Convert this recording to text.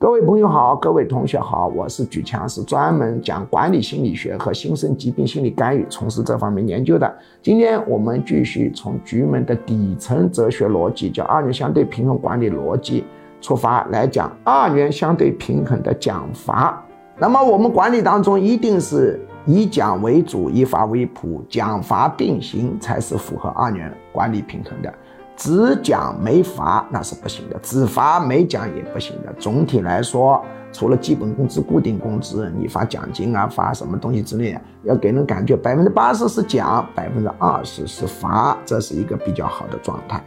各位朋友好，各位同学好，我是举强，是专门讲管理心理学和新生疾病心理干预，从事这方面研究的。今天我们继续从局门的底层哲学逻辑，叫二元相对平衡管理逻辑出发来讲二元相对平衡的讲法。那么我们管理当中一定是以讲为主，以法为辅，讲法并行才是符合二元管理平衡的。只奖没罚那是不行的，只罚没奖也不行的。总体来说，除了基本工资、固定工资，你发奖金啊，发什么东西之类，要给人感觉百分之八十是奖，百分之二十是罚，这是一个比较好的状态。